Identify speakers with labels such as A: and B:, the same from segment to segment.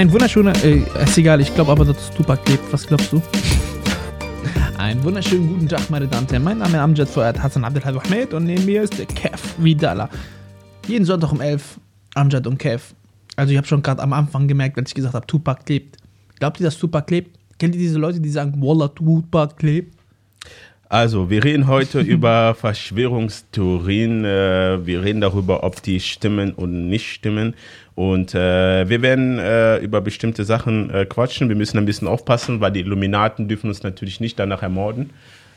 A: Ein wunderschöner, äh, ist egal, ich glaube aber, dass Tupac lebt. Was glaubst du? Einen wunderschönen guten Tag, meine Damen und Herren. Mein Name ist Amjad Fuad Hassan Abdelhad Ahmed und neben mir ist der Kev Vidala. Jeden Sonntag um 11 Amjad und Kev. Also ich habe schon gerade am Anfang gemerkt, als ich gesagt habe, Tupac lebt. Glaubt ihr, dass Tupac lebt? Kennt ihr diese Leute, die sagen, Wallah, Tupac lebt?
B: Also, wir reden heute über Verschwörungstheorien. Äh, wir reden darüber, ob die stimmen und nicht stimmen. Und äh, wir werden äh, über bestimmte Sachen äh, quatschen. Wir müssen ein bisschen aufpassen, weil die Illuminaten dürfen uns natürlich nicht danach ermorden.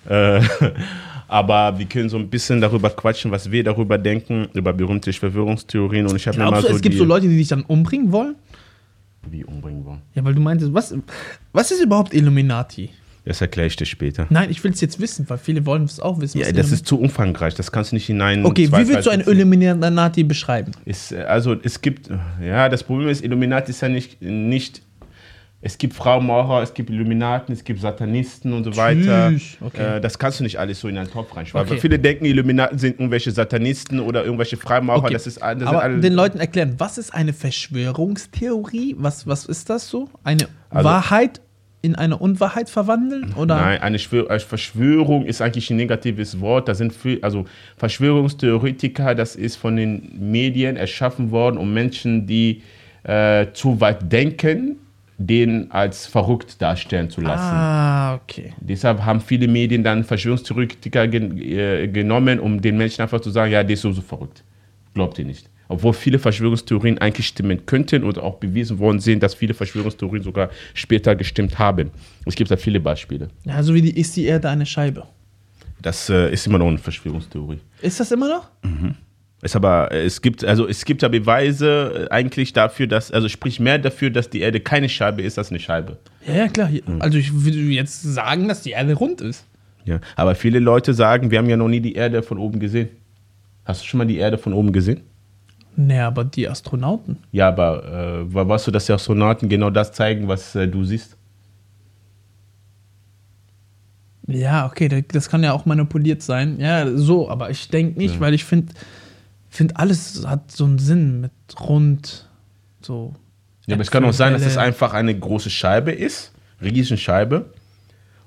B: Äh, aber wir können so ein bisschen darüber quatschen, was wir darüber denken, über berühmte Verschwörungstheorien. Und ich habe mir mal so
A: es gibt so Leute, die dich dann umbringen wollen?
B: wie umbringen wollen.
A: Ja, weil du meintest, was, was ist überhaupt Illuminati?
B: Das erkläre ich dir später.
A: Nein, ich will es jetzt wissen, weil viele wollen es auch wissen.
B: Ja, das ist zu umfangreich. Das kannst du nicht hinein.
A: Okay, wie willst du ein Illuminati beschreiben?
B: Ist, äh, also es gibt, ja, das Problem ist, Illuminati ist ja nicht, nicht es gibt Fraumaurer, es gibt Illuminaten, es gibt Satanisten und so weiter.
A: Tschüss, okay.
B: Äh, das kannst du nicht alles so in einen Topf reinschreiben.
A: Okay.
B: Weil viele denken, Illuminaten sind irgendwelche Satanisten oder irgendwelche Freimaurer.
A: Okay.
B: Das ist, das
A: Aber den Leuten erklären, was ist eine Verschwörungstheorie? Was, was ist das so? Eine
B: Also-
A: Wahrheit in eine Unwahrheit verwandeln? Oder?
B: Nein, eine eine Verschwörung ist eigentlich ein negatives Wort. Das sind viel, also Verschwörungstheoretiker, das ist von den Medien erschaffen worden, um Menschen, die äh, zu weit denken, den als verrückt darstellen zu lassen.
A: Ah, okay.
B: Deshalb haben viele Medien dann Verschwörungstheoretiker gen äh, genommen, um den Menschen einfach zu sagen, ja, der ist so, so verrückt. Glaubt ihr nicht. Obwohl viele Verschwörungstheorien eigentlich stimmen könnten und auch bewiesen worden sind, dass viele Verschwörungstheorien sogar später gestimmt haben. Es gibt da viele Beispiele.
A: Ja, so wie die, ist die Erde eine Scheibe.
B: Das äh, ist immer noch eine Verschwörungstheorie.
A: Ist das immer noch?
B: Es aber es gibt also es gibt ja Beweise äh, eigentlich dafür, dass also sprich mehr dafür, dass die Erde keine Scheibe ist als eine Scheibe.
A: Ja, ja, klar.
B: Mhm.
A: Also ich würde jetzt sagen, dass die Erde rund ist.
B: Ja, aber viele Leute sagen, wir haben ja noch nie die Erde von oben gesehen. Hast du schon mal die Erde von oben gesehen?
A: Nee, aber die Astronauten.
B: Ja, aber äh, weißt du, dass die Astronauten genau das zeigen, was äh, du siehst?
A: Ja, okay, da- das kann ja auch manipuliert sein. Ja, so, aber ich denke nicht, weil ich finde, find alles hat so einen Sinn mit rund, so.
B: Ja, aber es kann auch sein, dass es einfach eine große Scheibe ist, Riesenscheibe.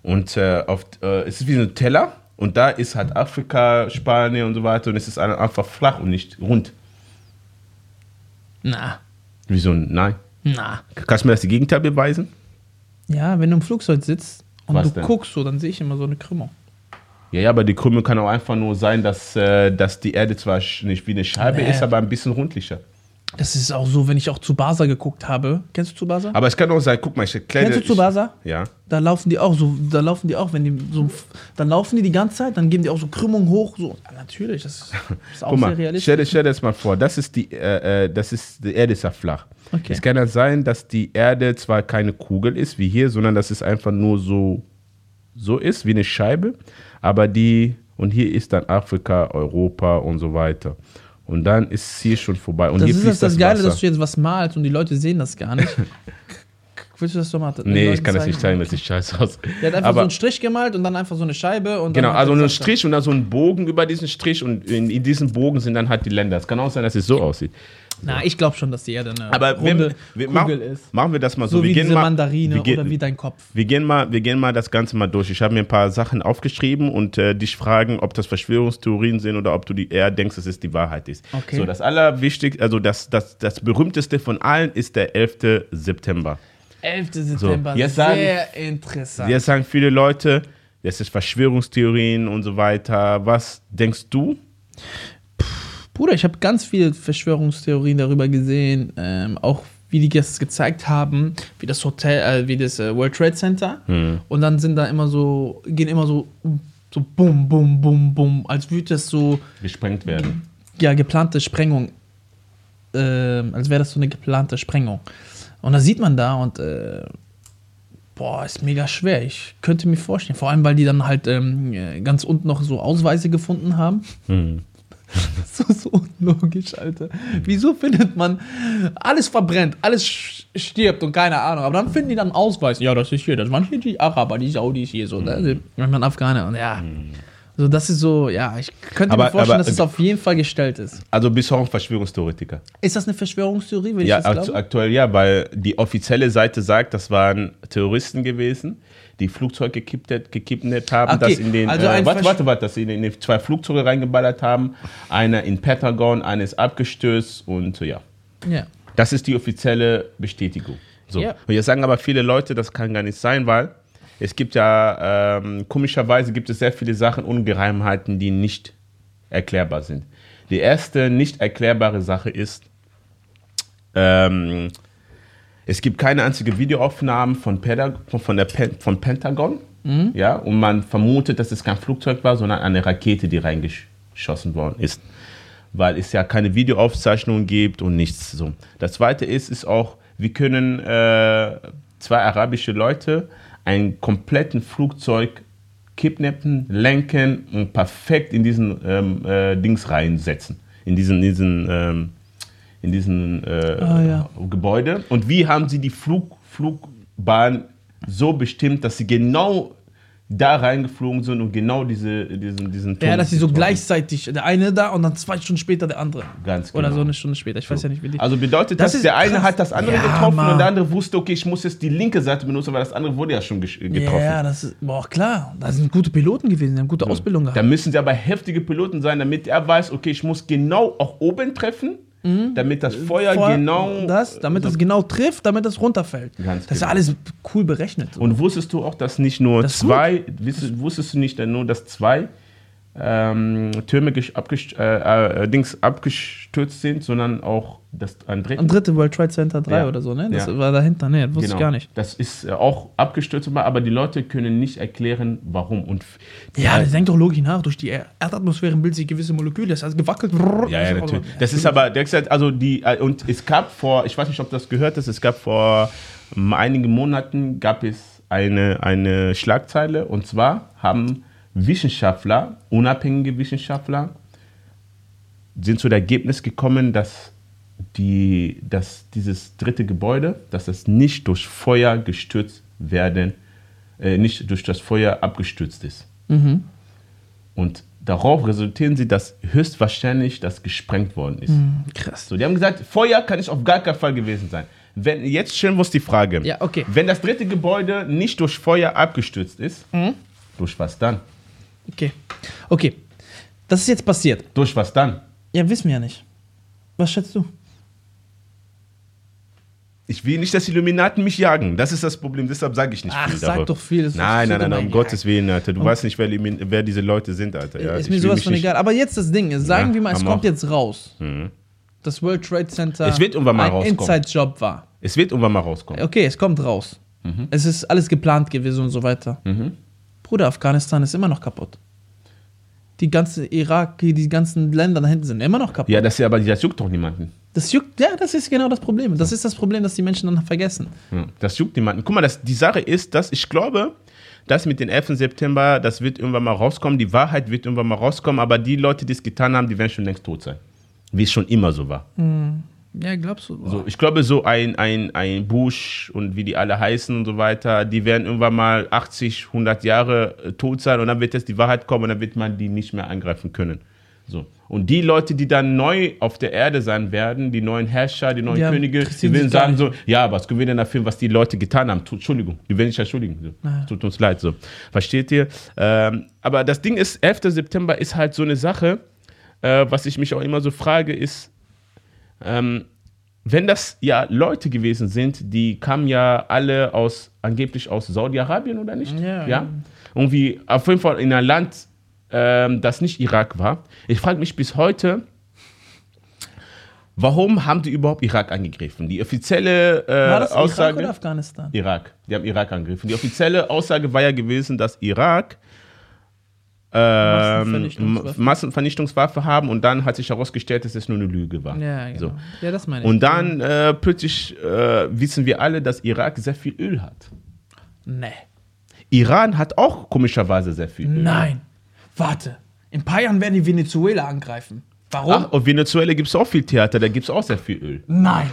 B: Und äh, auf, äh, es ist wie ein Teller und da ist halt Afrika, Spanien und so weiter und es ist einfach flach und nicht rund.
A: Na,
B: Wieso? Nein.
A: na.
B: Kannst du mir das die Gegenteil beweisen?
A: Ja, wenn du im Flugzeug sitzt und
B: Was
A: du
B: denn?
A: guckst so, dann sehe ich immer so eine Krümmung.
B: Ja, ja, aber die Krümmel kann auch einfach nur sein, dass, äh, dass die Erde zwar nicht wie eine Scheibe
A: Nee.
B: ist, aber ein bisschen rundlicher.
A: Das ist auch so, wenn ich auch Tsubasa geguckt habe. Kennst du Tsubasa?
B: Aber es kann auch sein, guck mal, ich erkläre
A: Kennst du Tsubasa?
B: Ja.
A: Da laufen die auch so, da laufen die auch, wenn die so, dann laufen die die ganze Zeit, dann geben die auch so Krümmung hoch, so. Ja, natürlich, das ist, ist auch
B: Guck
A: sehr
B: mal,
A: realistisch.
B: stell dir, stell dir das mal vor, das ist die, äh, äh, das ist, die Erde ist ja flach.
A: Okay.
B: Es kann ja sein, dass die Erde zwar keine Kugel ist wie hier, sondern dass es einfach nur so, so ist, wie eine Scheibe, aber die, und hier ist dann Afrika, Europa und so weiter. Und dann ist hier schon vorbei. Und
A: Das
B: hier
A: ist
B: fließt
A: das, das Geile,
B: Wasser.
A: dass du jetzt was malst und die Leute sehen das gar nicht. Willst du das doch mal? den
B: Nee, ich kann das nicht zeigen, das sieht scheiße aus.
A: Der hat einfach
B: aber,
A: so einen Strich gemalt und dann einfach so eine Scheibe und
B: Genau, also nur ein
A: gesagt,
B: Strich und dann so ein Bogen über diesen Strich und in, in diesem Bogen sind dann halt die Länder. Es kann auch sein, dass es so aussieht.
A: Na, ich glaube schon, dass die Erde eine
B: Aber
A: runde
B: wir, wir
A: Kugel
B: machen,
A: ist.
B: machen wir das mal so.
A: So
B: wir
A: wie
B: gehen
A: diese
B: mal,
A: Mandarine
B: wir gehen,
A: oder wie dein Kopf.
B: Wir gehen, mal, wir gehen mal das Ganze mal durch. Ich habe mir ein paar Sachen aufgeschrieben und äh, dich fragen, ob das Verschwörungstheorien sind oder ob du die eher denkst, dass es die Wahrheit ist.
A: Okay.
B: So, das Allerwichtigste, also das, das, das berühmteste von allen ist der 11. September.
A: 11. September,
B: jetzt sagen-
A: sehr interessant.
B: Jetzt sagen viele Leute, das ist Verschwörungstheorien und so weiter. Was denkst du?
A: Bruder, ich habe ganz viele Verschwörungstheorien darüber gesehen, ähm, auch wie die das gezeigt haben, wie das Hotel, äh, wie das äh, World Trade Center.
B: Hm.
A: Und dann sind da immer so, gehen immer so, so bum, bum, bum, bum, als würde das so,
B: Gesprengt werden.
A: ja, geplante Sprengung, ähm, als wäre das so eine geplante Sprengung. Und da sieht man da und, äh, boah, ist mega schwer. Ich könnte mir vorstellen, vor allem, weil die dann halt ähm, äh, ganz unten noch so Ausweise gefunden haben.
B: Hm.
A: So, so unlogisch, Alter. Wieso findet man, alles verbrennt, alles stirbt und keine Ahnung, aber dann finden die dann Ausweis. Ja, das ist hier, das waren hier die Araber, die Saudis hier so, ne? wenn man Afghaner und ja. So, das ist so, ja, ich könnte
B: Aber-
A: mir vorstellen,
B: aber-
A: dass es auf jeden Fall gestellt ist.
B: Also bist du auch ein Verschwörungstheoretiker?
A: Ist das eine Verschwörungstheorie, wenn
B: Ja,
A: ich das
B: aktu
A: glaube?
B: aktuell ja, weil die offizielle Seite sagt, das waren Terroristen gewesen, die Flugzeug gekidnappt, gekidnappt haben,
A: Okay,
B: das in den,
A: also
B: äh, warte, warte, warte, dass sie in den zwei Flugzeuge reingeballert haben, einer in Pentagon, einer ist abgestürzt und ja.
A: Ja.
B: Das ist die offizielle Bestätigung. So.
A: Ja.
B: Und jetzt sagen aber viele Leute, das kann gar nicht sein, weil es gibt ja, ähm, komischerweise gibt es sehr viele Sachen, Ungeheimheiten, die nicht erklärbar sind. Die erste nicht erklärbare Sache ist, ähm, es gibt keine einzige Videoaufnahmen von, von, der Pen von Pentagon. Ja, und man vermutet, dass es kein Flugzeug war, sondern eine Rakete, die reingeschossen worden ist. Weil es ja keine Videoaufzeichnungen gibt und nichts so. Das zweite ist, ist auch, wir können äh, zwei arabische Leute einen kompletten Flugzeug kidnappen, lenken und perfekt in diesen ähm, äh, Dings reinsetzen. In diesen, diesen, ähm, in diesen äh,
A: Ah, ja.
B: Gebäude. Und wie haben sie die Flug, Flugbahn so bestimmt, dass sie genau da reingeflogen sind und genau diese, diesen, diesen
A: Ja,
B: Turm
A: dass sie so gleichzeitig, der eine da und dann zwei Stunden später der andere.
B: Ganz
A: Oder
B: genau.
A: so eine Stunde später. Ich weiß ja nicht, wie die.
B: Also bedeutet
A: Das
B: das,
A: ist
B: der eine
A: krass.
B: hat das andere
A: Ja,
B: getroffen
A: Mann.
B: und der andere wusste, okay, ich muss jetzt die linke Seite benutzen, weil das andere wurde ja schon getroffen.
A: ja, das ist, boah, klar. Da sind gute Piloten gewesen, die haben gute Ausbildung
B: Da
A: gehabt.
B: müssen sie aber heftige Piloten sein, damit er weiß, okay, ich muss genau auch oben treffen, damit das Feuer
A: Mhm. Vor-
B: genau.
A: Das, damit das genau trifft, damit das runterfällt.
B: Ganz
A: das ist
B: genau.
A: alles cool berechnet. So.
B: Und wusstest du auch, dass nicht nur
A: Das ist
B: zwei, wusstest, wusstest du nicht nur, dass zwei ähm, Türme abgest äh, äh, Dings abgestürzt sind, sondern auch das, ein drittes.
A: Ein dritte World Trade Center 3
B: Ja.
A: oder so, ne? Das
B: Ja.
A: war dahinter, ne? Das wusste ich gar nicht.
B: Das ist äh, auch abgestürzt, aber die Leute können nicht erklären, warum. Und
A: Ja, das denkt doch logisch nach. Durch die Er- Erdatmosphäre bilden sich gewisse Moleküle. Das heißt gewackelt.
B: Ja, ja, natürlich. Das ist aber, der gesagt, also die, äh, und es gab vor, ich weiß nicht, ob du das gehört hast, es gab vor ähm, einigen Monaten gab es eine, eine Schlagzeile und zwar haben Wissenschaftler, unabhängige Wissenschaftler, sind zu dem Ergebnis gekommen, dass, die, dass dieses dritte Gebäude, dass das nicht durch Feuer gestürzt werden, äh, nicht durch das Feuer abgestürzt ist. Und darauf resultieren sie, dass höchstwahrscheinlich das gesprengt worden ist.
A: Krass.
B: So, die haben gesagt, Feuer kann es auf gar keinen Fall gewesen sein. Wenn, jetzt stellen wir uns die Frage.
A: Ja, okay.
B: Wenn das dritte Gebäude nicht durch Feuer abgestürzt ist,
A: Mhm.
B: durch was dann?
A: Okay. Okay. Das ist jetzt passiert.
B: Durch was dann?
A: Ja, wissen wir ja nicht. Was schätzt du?
B: Ich will nicht, dass die Illuminaten mich jagen. Das ist das Problem. Deshalb sage ich nicht
A: Ach,
B: viel
A: sag
B: darüber.
A: doch viel, das
B: Nein, nein, nein,
A: gemein.
B: um Gottes Willen, Alter. Du weißt nicht, wer, wer diese Leute sind, Alter. Ja,
A: ist mir sowas von egal. Aber jetzt das Ding ist, sagen
B: Ja,
A: wir mal, es kommt
B: auch.
A: jetzt raus. Das World Trade Center
B: Es wird irgendwann mal
A: ein. Inside-Job war.
B: Es wird irgendwann mal rauskommen.
A: Okay, es kommt raus.
B: Mhm.
A: Es ist alles geplant gewesen und so weiter. Bruder, Afghanistan ist immer noch kaputt. Die ganze Irak, die ganzen Länder da hinten sind immer noch kaputt.
B: Ja, das, ja, aber das juckt doch niemanden.
A: Das juckt, ja, das ist genau das Problem. Das ist das Problem, dass die Menschen dann vergessen.
B: Ja, das juckt niemanden. Guck mal, das, die Sache ist, dass ich glaube, das mit dem 11. September, das wird irgendwann mal rauskommen. Die Wahrheit wird irgendwann mal rauskommen, aber die Leute, die es getan haben, die werden schon längst tot sein. Wie es schon immer so war.
A: Ja, glaubst du?
B: So, ich glaube, so ein, ein, ein Bush und wie die alle heißen und so weiter, die werden irgendwann mal 80, 100 Jahre äh, tot sein und dann wird jetzt die Wahrheit kommen und dann wird man die nicht mehr angreifen können. So. Und die Leute, die dann neu auf der Erde sein werden, die neuen Herrscher, die neuen
A: Ja,
B: Könige, die werden sagen so, ja, was können wir denn dafür, was die Leute getan haben? Entschuldigung, die werden sich entschuldigen. So.
A: Ja.
B: Tut uns leid. So. Versteht ihr? Ähm, aber das Ding ist, 11. September ist halt so eine Sache, äh, was ich mich auch immer so frage, ist, ähm, wenn das ja Leute gewesen sind, die kamen ja alle aus, angeblich aus Saudi-Arabien oder nicht?
A: Ja.
B: ja. Irgendwie auf jeden Fall in einem Land, ähm, das nicht Irak war. Ich frage mich bis heute, warum haben die überhaupt Irak angegriffen? Die offizielle äh,
A: War das Irak
B: Aussage.
A: oder Afghanistan?
B: Irak. Die haben Irak angegriffen. Die offizielle Aussage war ja gewesen, dass Irak
A: Massenvernichtungswaffe.
B: Massenvernichtungswaffe haben und dann hat sich herausgestellt, dass es nur eine Lüge war.
A: Ja, genau.
B: So.
A: Ja, das meine ich.
B: Und dann äh, plötzlich äh, wissen wir alle, dass Irak sehr viel Öl hat.
A: nee.
B: Iran hat auch komischerweise sehr viel Öl.
A: Nein. Warte. In ein paar Jahren werden die Venezuela angreifen. Warum?
B: Ach, und Venezuela gibt es auch viel Theater, da gibt es auch sehr viel Öl.
A: Nein.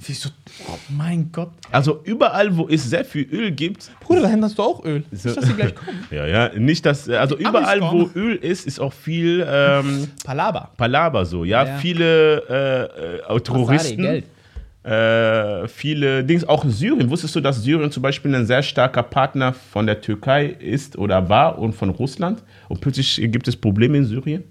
A: Siehst du, oh mein Gott.
B: Also überall, wo es sehr viel Öl gibt.
A: Bruder, da hinten hast du auch Öl.
B: So-
A: Nicht, dass die gleich kommen.
B: Ja, ja, nicht das, also überall, wo. Öl ist, ist auch viel ähm,
A: Palaber.
B: Palaber so, ja.
A: Ja.
B: Viele äh, äh.
A: Geld.
B: Äh, viele Dings, auch in Syrien. Wusstest du, dass Syrien zum Beispiel ein sehr starker Partner von der Türkei ist oder war und von Russland? Und plötzlich gibt es Probleme in Syrien.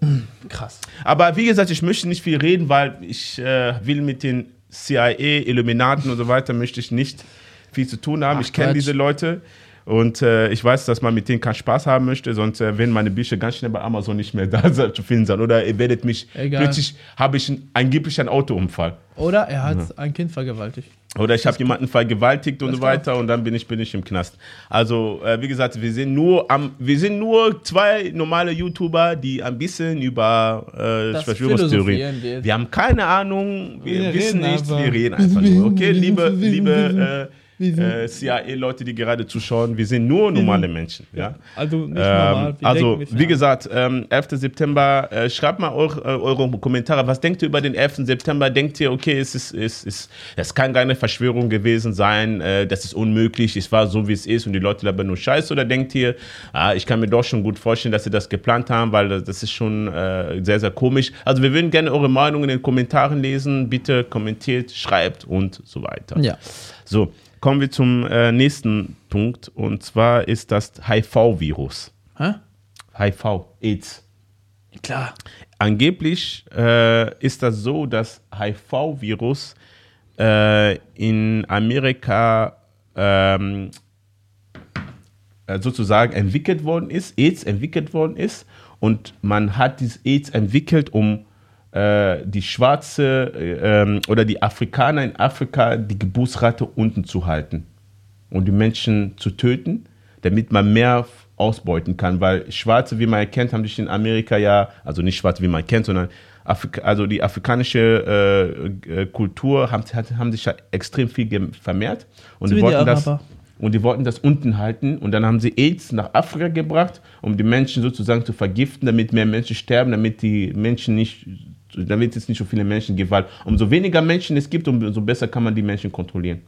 A: Krass.
B: Aber wie gesagt, ich möchte nicht viel reden, weil ich äh, will mit den CIA, Illuminaten und so weiter, möchte ich nicht viel zu tun haben.
A: Ach,
B: ich kenne diese Leute und äh, ich weiß, dass man mit denen keinen Spaß haben möchte, sonst äh, werden meine Bücher ganz schnell bei Amazon nicht mehr da zu finden sein. Oder ihr werdet mich,
A: Egal.
B: plötzlich habe ich ein, angeblich einen Autounfall.
A: Oder er hat ein Kind vergewaltigt.
B: Oder ich habe jemanden vergewaltigt und so weiter und dann bin ich, bin ich im Knast. Also, äh, wie gesagt, wir sind nur am, wir sind nur zwei normale YouTuber, die ein bisschen über äh, Verschwörungstheorien.
A: wir.
B: Haben keine Ahnung, wir,
A: Wir
B: wissen
A: reden
B: nichts, wir reden einfach nur. Okay, liebe, liebe äh, äh, CIA-Leute, die gerade zuschauen, wir sind nur normale Menschen. Ja?
A: Also nicht normal.
B: Ähm,
A: Wir
B: also,
A: denken, wir
B: wie gesagt, ähm, 11. September, äh, schreibt mal eure, äh, eure Kommentare. Was denkt ihr über den 11. September? Denkt ihr, okay, es, ist, es, ist, es kann keine Verschwörung gewesen sein, äh, das ist unmöglich, es war so, wie es ist und die Leute labern nur Scheiße? Oder denkt ihr, ah, ich kann mir doch schon gut vorstellen, dass sie das geplant haben, weil das, das ist schon äh, sehr, sehr komisch. Also, wir würden gerne eure Meinung in den Kommentaren lesen. Bitte kommentiert, schreibt und so weiter.
A: Ja.
B: So, kommen wir zum äh, nächsten Punkt und zwar ist das HIV-Virus.
A: Hä?
B: HIV, AIDS.
A: Klar.
B: Angeblich äh, ist das so, dass HIV-Virus äh, in Amerika ähm, äh, sozusagen entwickelt worden ist, AIDS entwickelt worden ist und man hat dieses AIDS entwickelt, um die schwarze äh, ähm, oder die Afrikaner in Afrika die Geburtsrate unten zu halten und die Menschen zu töten, damit man mehr ausbeuten kann. Weil Schwarze, wie man erkennt, haben sich in Amerika ja, also nicht Schwarze, wie man kennt, sondern Afrika, also die afrikanische äh, äh, Kultur haben, haben sich ja extrem viel vermehrt und
A: So
B: die wollten das und die wollten das unten halten und dann haben sie AIDS nach Afrika gebracht, um die Menschen sozusagen zu vergiften, damit mehr Menschen sterben, damit die Menschen nicht, damit es nicht so viele Menschen gibt, weil umso weniger Menschen es gibt, umso besser kann man die Menschen kontrollieren.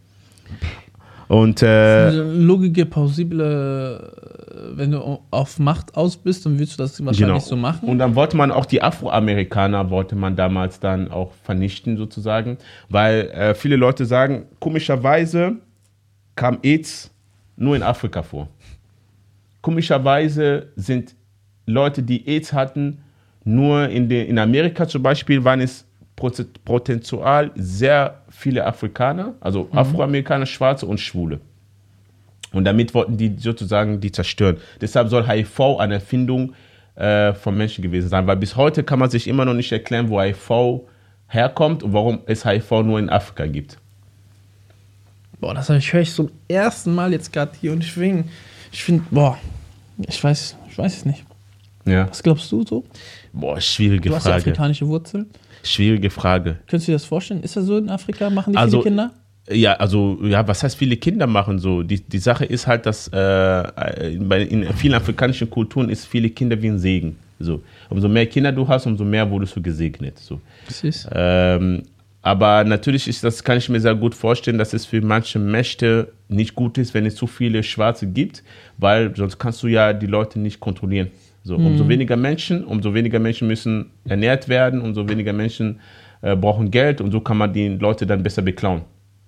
B: Und äh,
A: Logik, plausible, äh, wenn du auf Macht aus bist, dann willst du das wahrscheinlich so machen.
B: Genau. Und dann wollte man auch die Afroamerikaner, wollte man damals dann auch vernichten sozusagen, weil äh, viele Leute sagen, komischerweise kam AIDS nur in Afrika vor. Komischerweise sind Leute, die AIDS hatten, nur in, den, in Amerika zum Beispiel, waren es proze- prozentual sehr viele Afrikaner, also Afroamerikaner, Schwarze und Schwule. Und damit wollten die sozusagen die zerstören. Deshalb soll HIV eine Erfindung äh, von Menschen gewesen sein, weil bis heute kann man sich immer noch nicht erklären, wo HIV herkommt und warum es HIV nur in Afrika gibt.
A: Boah, das höre ich, zum ersten Mal jetzt gerade hier und deswegen, ich finde, boah, ich weiß, ich weiß es nicht.
B: Ja.
A: Was glaubst du so?
B: Boah, schwierige
A: Du hast ja
B: Frage.
A: afrikanische Wurzeln.
B: Schwierige Frage.
A: Könntest du dir das vorstellen? Ist das so in Afrika? Machen die
B: Also,
A: viele Kinder?
B: Ja, also, ja, was heißt viele Kinder machen so? Die, die Sache ist halt, dass äh, in vielen afrikanischen Kulturen ist viele Kinder wie ein Segen. So. Umso mehr Kinder du hast, umso mehr wurdest du gesegnet. So.
A: Süß.
B: Ähm, aber natürlich ist das, kann ich mir sehr gut vorstellen, dass es für manche Mächte nicht gut ist, wenn es zu viele Schwarze gibt, weil sonst kannst du ja die Leute nicht kontrollieren. So, umso weniger Menschen, umso weniger Menschen müssen ernährt werden, umso weniger Menschen äh, brauchen Geld und so kann man die Leute dann besser beklauen.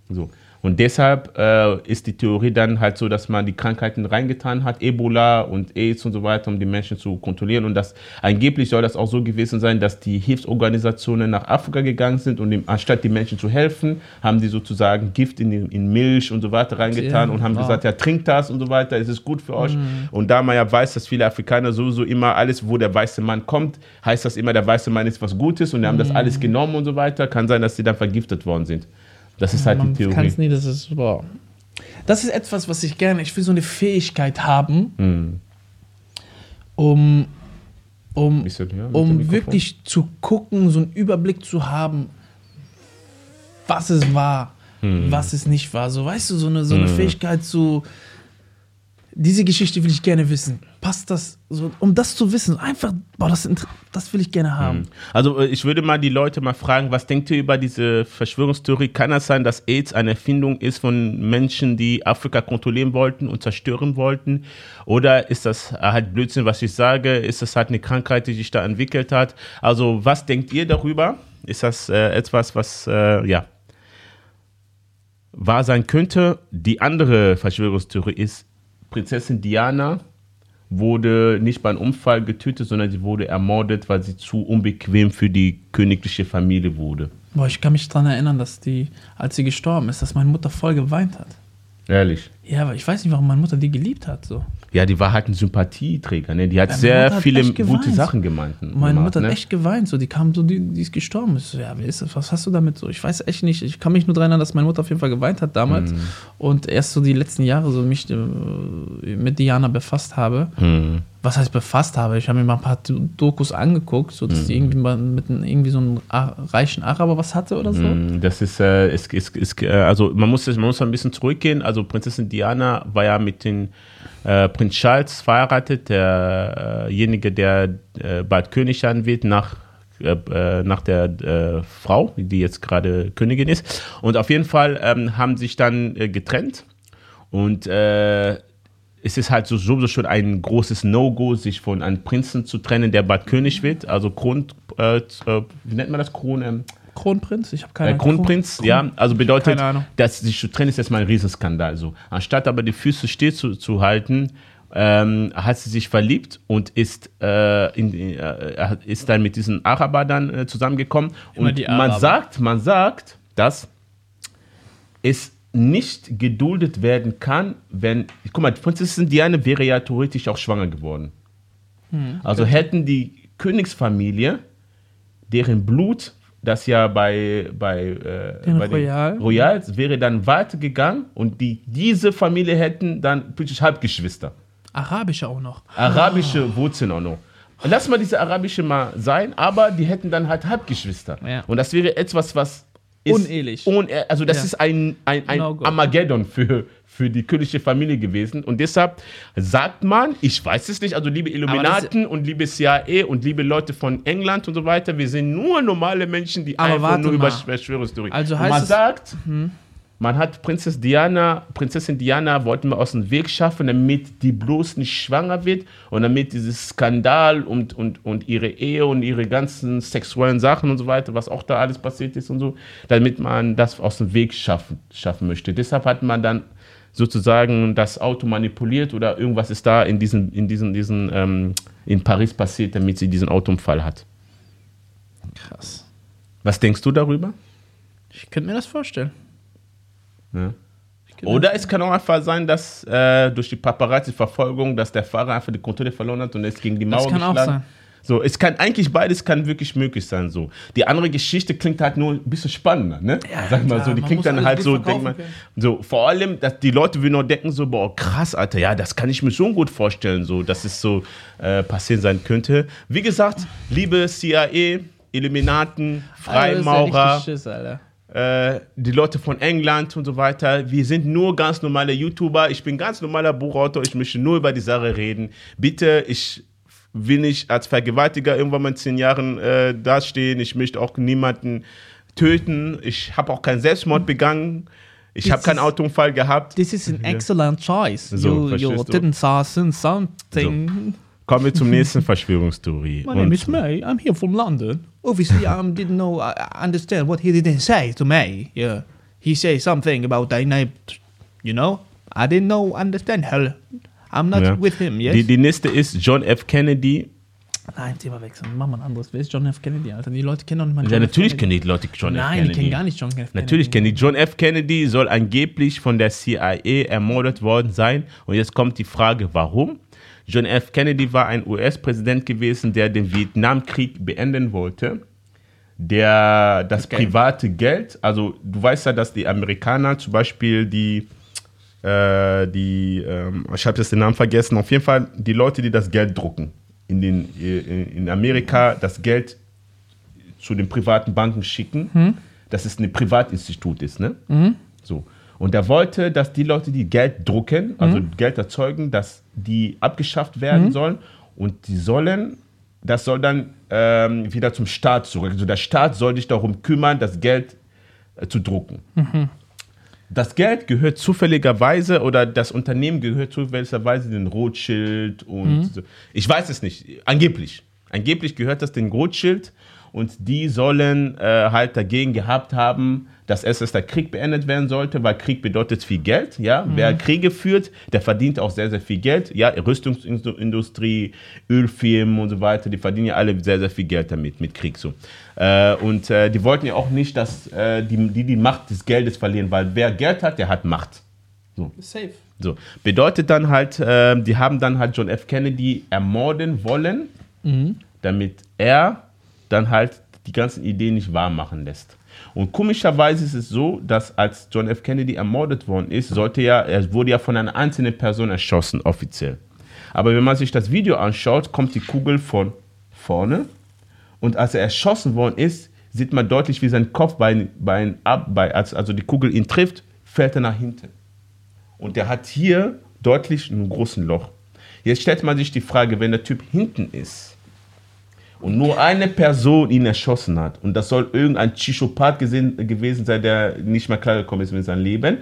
B: So. Und deshalb äh, ist die Theorie dann halt so, dass man die Krankheiten reingetan hat, Ebola und AIDS und so weiter, um die Menschen zu kontrollieren. Und das angeblich soll das auch so gewesen sein, dass die Hilfsorganisationen nach Afrika gegangen sind und dem, anstatt die Menschen zu helfen, haben die sozusagen Gift in, in Milch und so weiter reingetan
A: Ja,
B: und haben
A: wow.
B: gesagt, ja, trinkt das und so weiter, es ist gut für euch. Und da man ja weiß, dass viele Afrikaner sowieso immer alles, wo der weiße Mann kommt, heißt das immer, der weiße Mann ist was Gutes und die haben das alles genommen und so weiter, kann sein, dass sie dann vergiftet worden sind. Das ist halt
A: Man
B: die Theorie.
A: es nie, das ist, boah. Das ist etwas, was ich gerne, ich will so eine Fähigkeit haben,
B: Hm.
A: um, um,
B: Bisschen, ja,
A: um wirklich zu gucken, so einen Überblick zu haben, was es war,
B: Hm.
A: was es nicht war. So, weißt du, so eine, so eine Fähigkeit zu, diese Geschichte will ich gerne wissen. Passt das so, um das zu wissen, einfach, boah, das, das will ich gerne haben.
B: Also äh, ich würde mal die Leute mal fragen, was denkt ihr über diese Verschwörungstheorie? Kann es sein, dass AIDS eine Erfindung ist von Menschen, die Afrika kontrollieren wollten und zerstören wollten? Oder ist das halt Blödsinn, was ich sage? Ist das halt eine Krankheit, die sich da entwickelt hat? Also was denkt ihr darüber? Ist das äh, etwas, was, äh, ja, wahr sein könnte? Die andere Verschwörungstheorie ist, Prinzessin Diana wurde nicht bei einem Unfall getötet, sondern sie wurde ermordet, weil sie zu unbequem für die königliche Familie wurde.
A: Boah, ich kann mich daran erinnern, dass die, als sie gestorben ist, dass meine Mutter voll geweint hat.
B: Ehrlich.
A: Ja, aber ich weiß nicht, warum meine Mutter die geliebt hat. So.
B: Ja, die war halt ein Sympathieträger, ne? Die hat
A: Ja,
B: sehr
A: hat
B: viele gute. Sachen gemeint.
A: Meine
B: gemacht,
A: Mutter hat
B: ne?
A: echt geweint. So, die kam so, die, die ist gestorben. Ich so, ja, wer ist das? Was hast du damit so? Ich weiß echt nicht. Ich kann mich nur daran erinnern, dass meine Mutter auf jeden Fall geweint hat damals.
B: Mhm.
A: Und erst so die letzten Jahre so mich äh, mit Diana befasst habe.
B: Hm.
A: Was heißt befasst habe? Ich habe mir mal ein paar Dokus angeguckt, so dass die
B: Mhm.
A: irgendwie mal mit einem, irgendwie so einem reichen Araber was hatte oder so.
B: Mm, Das ist, äh, ist, ist, ist also man muss, man muss ein bisschen zurückgehen. Also Prinzessin Diana war ja mit dem äh, Prinz Charles verheiratet, derjenige, der äh, bald König sein wird nach äh, äh, nach der äh, Frau, die jetzt gerade Königin ist. Und auf jeden Fall ähm, haben sich dann äh, getrennt. Und äh, es ist halt so, sowieso schon ein großes No-Go, sich von einem Prinzen zu trennen, der bald König wird. Also Kron, wie nennt man das? Kron, ähm,
A: Kronprinz? Ich habe keine
B: äh, Kronprinz,
A: Kron-
B: ja, also bedeutet,
A: Ahnung.
B: dass sich zu trennen ist erstmal ein Riesenskandal. So. Anstatt aber die Füße still zu, zu halten, ähm, hat sie sich verliebt und ist, äh, in, äh, ist dann mit diesem Araber dann äh, zusammengekommen.
A: Immer
B: Und man sagt, man sagt, dass es nicht geduldet werden kann, wenn, guck mal, Prinzessin Diana wäre ja theoretisch auch schwanger geworden.
A: Hm,
B: also hätten die Königsfamilie deren Blut, das ja bei, bei, äh,
A: Den
B: bei
A: Royal?
B: Royals wäre dann weitergegangen und die, diese Familie hätten dann plötzlich Halbgeschwister.
A: Arabische auch noch.
B: Arabische Wurzeln auch noch. Lass mal diese arabische mal sein, aber die hätten dann halt Halbgeschwister.
A: Ja.
B: Und das wäre etwas, was ist
A: Unehelich.
B: Une also das
A: Ja.
B: ist ein, ein, ein
A: No.
B: Armageddon für, für die königliche Familie gewesen. Und deshalb sagt man, ich weiß es nicht, also liebe Illuminaten und liebe CIA und liebe Leute von England und so weiter, wir sind nur normale Menschen, die
A: Aber
B: einfach nur über
A: mal.
B: Verschwörungstheorien.
A: Also heißt
B: man
A: es-
B: sagt, man hat Prinzess Diana, Prinzessin Diana wollten wir aus dem Weg schaffen, damit die bloß nicht schwanger wird und damit dieses Skandal und, und, und ihre Ehe und ihre ganzen sexuellen Sachen und so weiter, was auch da alles passiert ist und so, damit man das aus dem Weg schaffen, schaffen möchte. Deshalb hat man dann sozusagen das Auto manipuliert oder irgendwas ist da in diesen, in diesen, diesen ähm, in Paris passiert, damit sie diesen Autounfall hat.
A: Krass.
B: Was denkst du darüber?
A: Ich könnte mir das vorstellen.
B: Ja. Oder es kann auch einfach sein, dass äh, durch die Paparazzi-Verfolgung, dass der Fahrer einfach die Kontrolle verloren hat und ist gegen die Mauer
A: Das kann auch
B: geschlagen.
A: sein.
B: So, es kann eigentlich beides kann wirklich möglich sein. So, die andere Geschichte klingt halt nur ein bisschen spannender, ne?
A: Ja,
B: Sag mal
A: klar,
B: so, die
A: man
B: klingt dann halt so, denk mal, so vor allem, dass die Leute würden noch denken so, boah krass, Alter, ja, das kann ich mir schon gut vorstellen, so, dass es so äh, passieren sein könnte. Wie gesagt, liebe CIA, Illuminaten, Freimaurer
A: Alter, das ist ja richtig Schiss, Alter.
B: Äh, die Leute von England und so weiter. Wir sind nur ganz normale YouTuber. Ich bin ganz normaler Buchautor. Ich möchte nur über die Sache reden. Bitte, ich will nicht als Vergewaltiger irgendwann mal in zehn Jahren äh, dastehen. Ich möchte auch niemanden töten. Ich habe auch keinen Selbstmord begangen. Ich habe keinen Autounfall gehabt.
A: This is an excellent choice.
B: So,
A: you, you didn't say something.
B: Kommen wir zum nächsten Verschwörungstheorie.
A: My name is May. I'm here from London. Obviously, I didn't know, I understand what he didn't say to May. Yeah, he said something about their name. You know, I didn't know, understand her. I'm not
B: Ja.
A: with him. Yes.
B: die, die nächste ist John F. Kennedy.
A: Nein, Thema wechseln. Mach mal ein anderes. Wer ist John F. Kennedy, Alter? Die Leute kennen doch nicht mal
B: Ja,
A: John F.
B: natürlich
A: Kennedy.
B: kennen die Leute John F.
A: Nein,
B: Kennedy.
A: die kennen gar nicht John F. Kennedy.
B: Natürlich kennen die. John F. Kennedy soll angeblich von der CIA ermordet worden sein. Und jetzt kommt die Frage, warum? John F. Kennedy war ein US-Präsident gewesen, der den Vietnamkrieg beenden wollte. Der das
A: Okay.
B: private Geld, also du weißt ja, dass die Amerikaner zum Beispiel die, äh, die ähm, ich habe jetzt den Namen vergessen, auf jeden Fall die Leute, die das Geld drucken. In, den, in in Amerika das Geld zu den privaten Banken schicken, dass es ein Privatinstitut ist. Ne? So. Und er wollte, dass die Leute, die Geld drucken, also Geld erzeugen, dass die abgeschafft werden sollen. Und die sollen, das soll dann ähm, wieder zum Staat zurück. Also der Staat soll sich darum kümmern, das Geld äh, zu drucken. Das Geld gehört zufälligerweise oder das Unternehmen gehört zufälligerweise den Rothschild und so. ich weiß es nicht. Angeblich. Angeblich gehört das den Rothschild und die sollen äh, halt dagegen gehabt haben, dass erst der Krieg beendet werden sollte, weil Krieg bedeutet viel Geld. Ja, wer Kriege führt, der verdient auch sehr, sehr viel Geld. Ja, Rüstungsindustrie, Ölfirmen und so weiter, die verdienen ja alle sehr, sehr viel Geld damit mit Krieg so. Äh, und äh, die wollten ja auch nicht, dass äh, die, die die Macht des Geldes verlieren, weil wer Geld hat, der hat Macht.
A: Safe.
B: So, bedeutet dann halt, äh, die haben dann halt John F. Kennedy ermorden wollen, damit er dann halt die ganzen Ideen nicht wahr machen lässt. Und komischerweise ist es so, dass als John F. Kennedy ermordet worden ist, sollte ja, er wurde ja von einer einzelnen Person erschossen, offiziell. Aber wenn man sich das Video anschaut, kommt die Kugel von vorne und als er erschossen worden ist, sieht man deutlich, wie sein Kopf bei, bei, bei als also die Kugel ihn trifft, fällt er nach hinten. Und der hat hier deutlich einen großen Loch. Jetzt stellt man sich die Frage, wenn der Typ hinten ist und nur eine Person ihn erschossen hat und das soll irgendein Psychopath gesehen, gewesen sein, der nicht mehr klargekommen ist mit seinem Leben,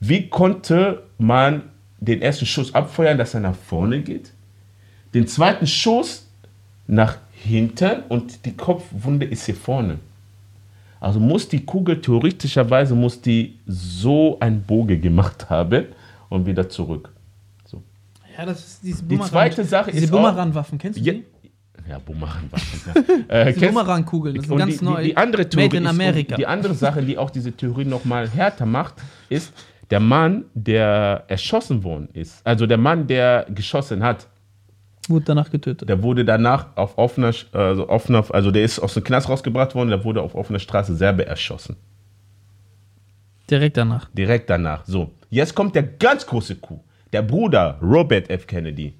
B: wie konnte man den ersten Schuss abfeuern, dass er nach vorne geht, den zweiten Schuss nach hinten und die Kopfwunde ist hier vorne. Also muss die Kugel theoretischerweise muss die so einen Bogen gemacht haben und wieder zurück.
A: Ja, das ist diese
B: Die zweite Sache
A: diese
B: ist
A: Bumerang-Waffen, kennst du die?
B: Ja Bumerangwaffen. Ja. äh,
A: Bumerang-Kugeln, das
B: und
A: ganz
B: die,
A: neu.
B: Die, die andere Theorie
A: Made in
B: ist, und Die andere Sache, die auch diese Theorie nochmal härter macht, ist, der Mann, der erschossen worden ist, also der Mann, der geschossen hat,
A: Wurde danach getötet.
B: der wurde danach auf offener, also offener, also der ist aus dem Knast rausgebracht worden, der wurde auf offener Straße selber erschossen.
A: Direkt danach.
B: Direkt danach. So, jetzt kommt der ganz große Coup. Der Bruder Robert F. Kennedy,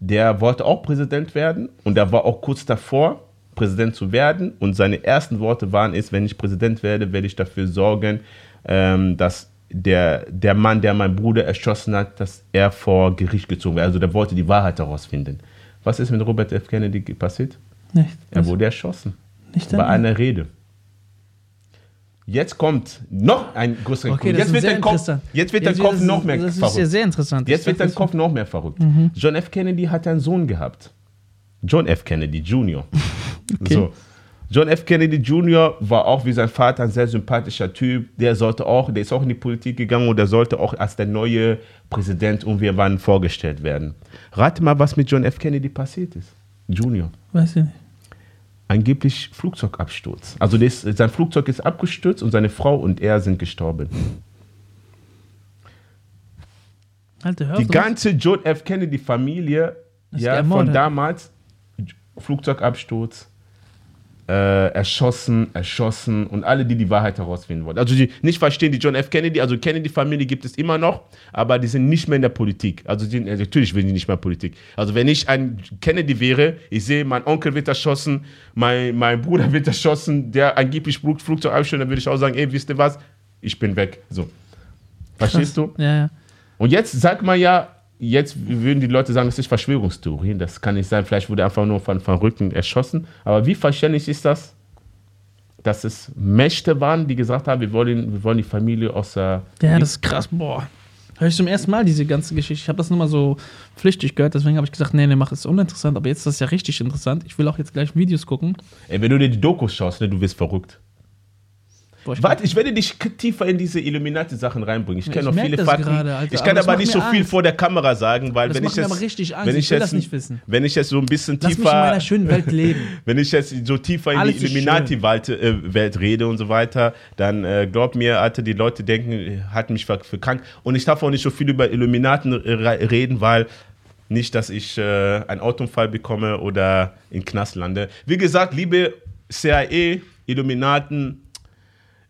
B: der wollte auch Präsident werden und der war auch kurz davor, Präsident zu werden. Und seine ersten Worte waren: ist, wenn ich Präsident werde, werde ich dafür sorgen, ähm, dass der, der Mann, der meinen Bruder erschossen hat, dass er vor Gericht gezogen wird. Also der wollte die Wahrheit herausfinden. Was ist mit Robert F. Kennedy passiert?
A: Nicht.
B: Er wurde erschossen.
A: nicht
B: Bei einer Rede. Jetzt kommt noch ein größerer
A: Okay, das
B: Jetzt wird dein Kopf, jetzt wird
A: Jetzt
B: Kopf
A: das
B: noch mehr
A: Das ist ja
B: verrückt.
A: sehr interessant.
B: Jetzt wird dein
A: Das-
B: Kopf noch mehr verrückt.
A: Mhm.
B: John F. Kennedy hat einen Sohn gehabt. John F. Kennedy Jr. So. John F. Kennedy Jr. war auch wie sein Vater ein sehr sympathischer Typ. Der sollte auch, der ist auch in die Politik gegangen und der sollte auch als der neue Präsident irgendwie wann vorgestellt werden. Rate mal, was mit John F. Kennedy passiert ist. Junior
A: Weiß ich nicht.
B: Angeblich Flugzeugabsturz. Also das, sein Flugzeug ist abgestürzt und seine Frau und er sind gestorben.
A: Alter,
B: Die ganze John F. Kennedy Familie
A: Ist
B: ja, von damals Flugzeugabsturz, äh, erschossen, erschossen und alle, die die Wahrheit herausfinden wollen. Also die nicht verstehen, die John F. Kennedy, also Kennedy-Familie gibt es immer noch, aber die sind nicht mehr in der Politik. Also die, äh, natürlich sind die nicht mehr Politik. Also wenn ich ein Kennedy wäre, ich sehe, mein Onkel wird erschossen, mein, mein Bruder wird erschossen, der angeblich Flug, Flugzeug abstürzt, dann würde ich auch sagen, ey, wisst ihr was? Ich bin weg. So. Verstehst du?
A: Ja, ja.
B: Und jetzt sagt man ja, jetzt würden die Leute sagen, das ist Verschwörungstheorien. Das kann nicht sein. Vielleicht wurde er einfach nur von Verrückten erschossen. Aber wie verständlich ist das, dass es Mächte waren, die gesagt haben, wir wollen, wir wollen die Familie aus der.
A: Ja, das ist krass. Boah. Hör ich zum ersten Mal diese ganze Geschichte. Ich habe das nur mal so flüchtig gehört, deswegen habe ich gesagt, nee, nee, mach es uninteressant. Aber jetzt ist das ja richtig interessant. Ich will auch jetzt gleich Videos gucken.
B: Ey, wenn du dir die Dokus schaust, ne, du wirst verrückt.
A: Boah, ich
B: Warte, ich werde dich tiefer in diese Illuminati-Sachen reinbringen. Ich kenne
A: ich
B: noch viele Fakten.
A: gerade, Alter,
B: ich
A: aber
B: kann aber
A: macht
B: nicht so viel
A: Angst.
B: vor der Kamera sagen, weil
A: Das
B: wenn ich jetzt,
A: aber
B: wenn
A: Ich
B: ich jetzt,
A: das nicht wissen.
B: wenn ich jetzt so ein bisschen
A: Lass mich in
B: tiefer,
A: meiner schönen Welt leben.
B: wenn ich jetzt so tiefer in
A: Alles
B: die Illuminati-Welt äh, Welt rede und so weiter, dann äh, glaub mir, Alter, die Leute denken, halten mich für, für krank. Und ich darf auch nicht so viel über Illuminaten re- reden, weil nicht, dass ich äh, einen Autounfall bekomme oder in Knast lande. Wie gesagt, liebe CIA, Illuminaten,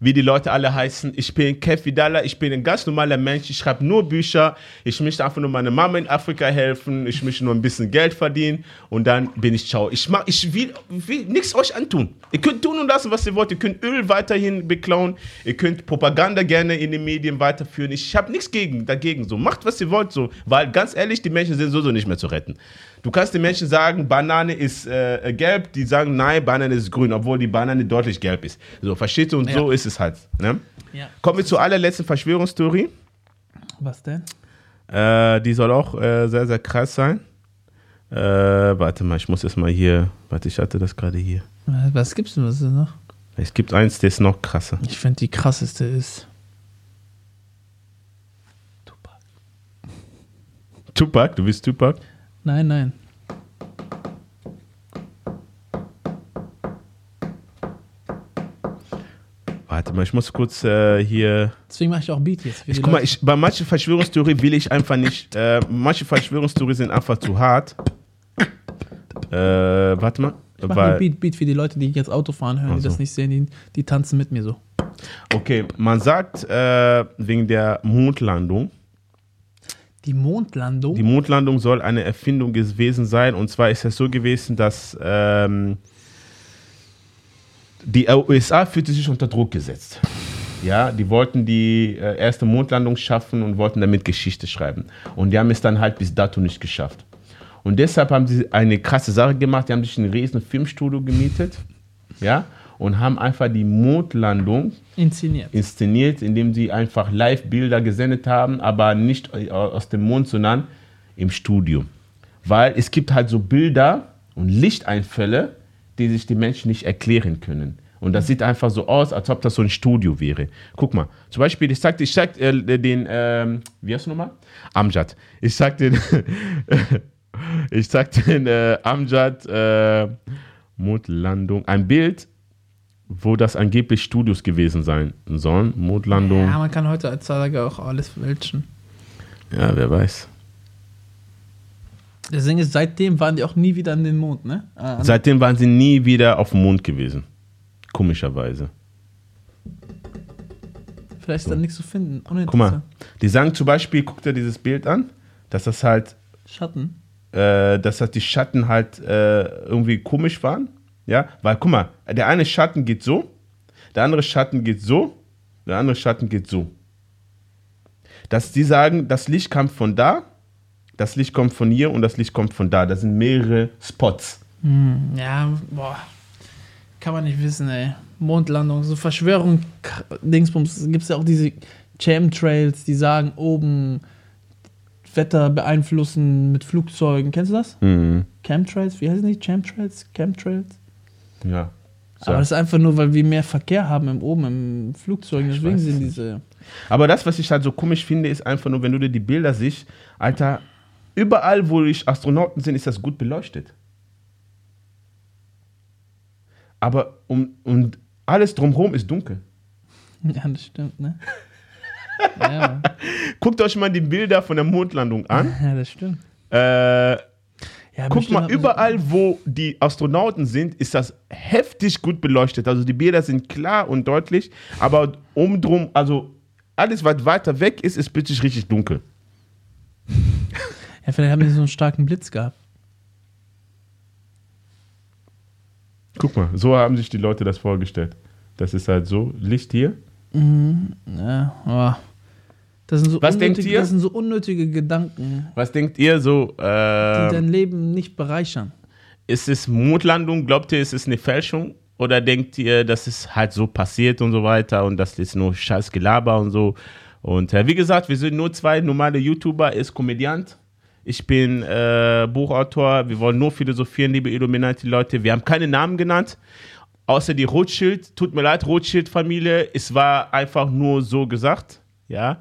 B: wie die Leute alle heißen. Ich bin Kev Vidala, ich bin ein ganz normaler Mensch. Ich schreibe nur Bücher. Ich möchte einfach nur meiner Mama in Afrika helfen. Ich möchte nur ein bisschen Geld verdienen und dann bin ich ciao. Ich, mach, ich will, will nichts euch antun. Ihr könnt tun und lassen, was ihr wollt. Ihr könnt Öl weiterhin beklauen. Ihr könnt Propaganda gerne in den Medien weiterführen. Ich habe nichts gegen, dagegen. So macht, was ihr wollt. So, weil ganz ehrlich, die Menschen sind sowieso nicht mehr zu retten. Du kannst den Menschen sagen, Banane ist äh, gelb, die sagen, nein, Banane ist grün, obwohl die Banane deutlich gelb ist. So, verstehst du? Und
A: Ja.
B: so ist es halt. Ne?
A: Ja.
B: Kommen wir zur allerletzten Verschwörungstheorie.
A: Was denn?
B: Äh, die soll auch äh, sehr, sehr krass sein. Äh, warte mal, ich muss jetzt mal hier. Warte, ich hatte das gerade hier.
A: Was gibt's denn was noch?
B: Es gibt eins, der ist noch krasser.
A: Ich finde die krasseste ist. Tupac.
B: Tupac, du bist Tupac?
A: Nein, nein.
B: Warte mal, ich muss kurz äh, hier.
A: Deswegen mache ich auch Beat jetzt.
B: Ich, guck mal, ich, bei manchen Verschwörungstheorien will ich einfach nicht. Äh, manche Verschwörungstheorien sind einfach zu hart. Äh, warte mal.
A: Ich mache einen Beat, Beat für die Leute, die jetzt Auto fahren hören,
B: Ach
A: die das
B: so.
A: nicht sehen, die, die tanzen mit mir so.
B: Okay, man sagt äh, wegen der Mondlandung.
A: Die Mondlandung?
B: Die Mondlandung soll eine Erfindung gewesen sein. Und zwar ist es so gewesen, dass ähm, die USA fühlte sich unter Druck gesetzt. Ja, die wollten die äh, erste Mondlandung schaffen und wollten damit Geschichte schreiben. Und die haben es dann halt bis dato nicht geschafft. Und deshalb haben sie eine krasse Sache gemacht. Die haben sich ein riesen Filmstudio gemietet. Ja, und haben einfach die Mondlandung
A: Inszeniert.
B: inszeniert, indem sie einfach Live-Bilder gesendet haben, aber nicht äh, aus dem Mond, sondern im Studio. Weil es gibt halt so Bilder und Lichteinfälle, die sich die Menschen nicht erklären können. Und das sieht einfach so aus, als ob das so ein Studio wäre. Guck mal, zum Beispiel, ich sagte, ich sag äh, den, ähm, wie heißt du nochmal? Amjad. Ich sag den, ich sag den äh, Amjad äh, Mondlandung, ein Bild, wo das angeblich Studios gewesen sein sollen. Mondlandung,
A: Ja,
B: ja,
A: man kann heute als Salaga auch alles fälschen.
B: wer weiß.
A: Das Ding ist, seitdem waren die auch nie wieder an den Mond, ne? An-
B: Seitdem waren sie nie wieder auf dem Mond gewesen. Komischerweise.
A: Vielleicht ist da nichts zu finden.
B: Guck mal, die sagen zum Beispiel, guck dir dieses Bild an, dass das halt,
A: Schatten.
B: äh, dass das die Schatten halt äh, irgendwie komisch waren. Ja, weil guck mal, der eine Schatten geht so, der andere Schatten geht so, der andere Schatten geht so. Dass die sagen, das Licht kommt von da, das Licht kommt von hier und das Licht kommt von da. Das sind mehrere Spots.
A: Hm, ja, boah. Kann man nicht wissen, ey. Mondlandung, so Verschwörung, Dingsbums. Gibt es ja auch diese Chemtrails, die sagen, oben Wetter beeinflussen mit Flugzeugen. Kennst du das?
B: Mhm.
A: Chemtrails? Wie heißen die? Chemtrails? Chemtrails?
B: Ja. So.
A: Aber das ist einfach nur, weil wir mehr Verkehr haben im oben im Flugzeug. Deswegen sind
B: es
A: diese.
B: Aber das, was ich halt so komisch finde, ist einfach nur, wenn du dir die Bilder siehst, Alter, überall, wo ich Astronauten sind, ist das gut beleuchtet. Aber um, und alles drumherum ist dunkel.
A: Ja, das stimmt, ne? ja.
B: Guckt euch mal die Bilder von der Mondlandung an.
A: ja, das stimmt.
B: Äh,
A: Ja,
B: guck mal, überall, wo die Astronauten sind, ist das heftig gut beleuchtet. Also die Bilder sind klar und deutlich, aber um drum, also alles, was weiter weg ist, ist plötzlich richtig dunkel.
A: Ja, vielleicht haben die so einen starken Blitz gehabt.
B: Guck mal, so haben sich die Leute das vorgestellt. Das ist halt so, Licht hier.
A: Ja, aber das sind so
B: Was denkt
A: unnötige,
B: ihr?
A: Das sind so unnötige Gedanken,
B: Was denkt ihr so?
A: die
B: Äh,
A: dein Leben nicht bereichern.
B: ist es Mondlandung? Glaubt ihr, ist es eine Fälschung? Oder denkt ihr, das ist halt so passiert und so weiter und das ist nur scheiß Gelaber und so? Und äh, wie gesagt, wir sind nur zwei normale YouTuber, er ist Komödiant. Ich bin äh, Buchautor. Wir wollen nur philosophieren, liebe Illuminati-Leute. Wir haben keine Namen genannt, außer die Rothschild. Tut mir leid, Rothschild-Familie. Es war einfach nur so gesagt. Ja,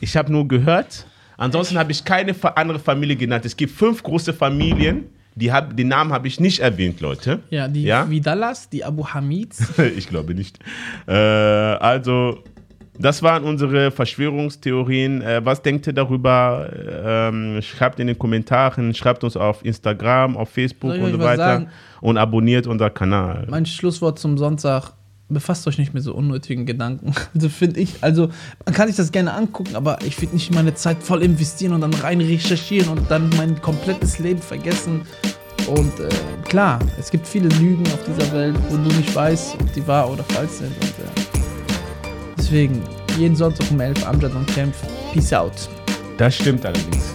B: ich habe nur gehört. Ansonsten habe ich keine andere Familie genannt. Es gibt fünf große Familien. Die hab, den Namen habe ich nicht erwähnt, Leute.
A: Ja, die
B: Ja?
A: Vidalas, die Abu Hamids.
B: ich glaube nicht. Äh, also, das waren unsere Verschwörungstheorien. Äh, was denkt ihr darüber? Ähm, schreibt in den Kommentaren, schreibt uns auf Instagram, auf Facebook und so weiter.
A: sagen?
B: Und abonniert unseren Kanal.
A: mein Schlusswort zum Sonntag. Befasst euch nicht mit so unnötigen Gedanken. Also finde ich, also man kann sich das gerne angucken, aber ich würde nicht meine Zeit voll investieren und dann rein recherchieren und dann mein komplettes Leben vergessen. Und äh, klar, es gibt viele Lügen auf dieser Welt, wo du nicht weißt, ob die wahr oder falsch sind. Und, äh, deswegen, jeden Sonntag um 11 Amjad und Kämpf. Peace out.
B: Das stimmt allerdings.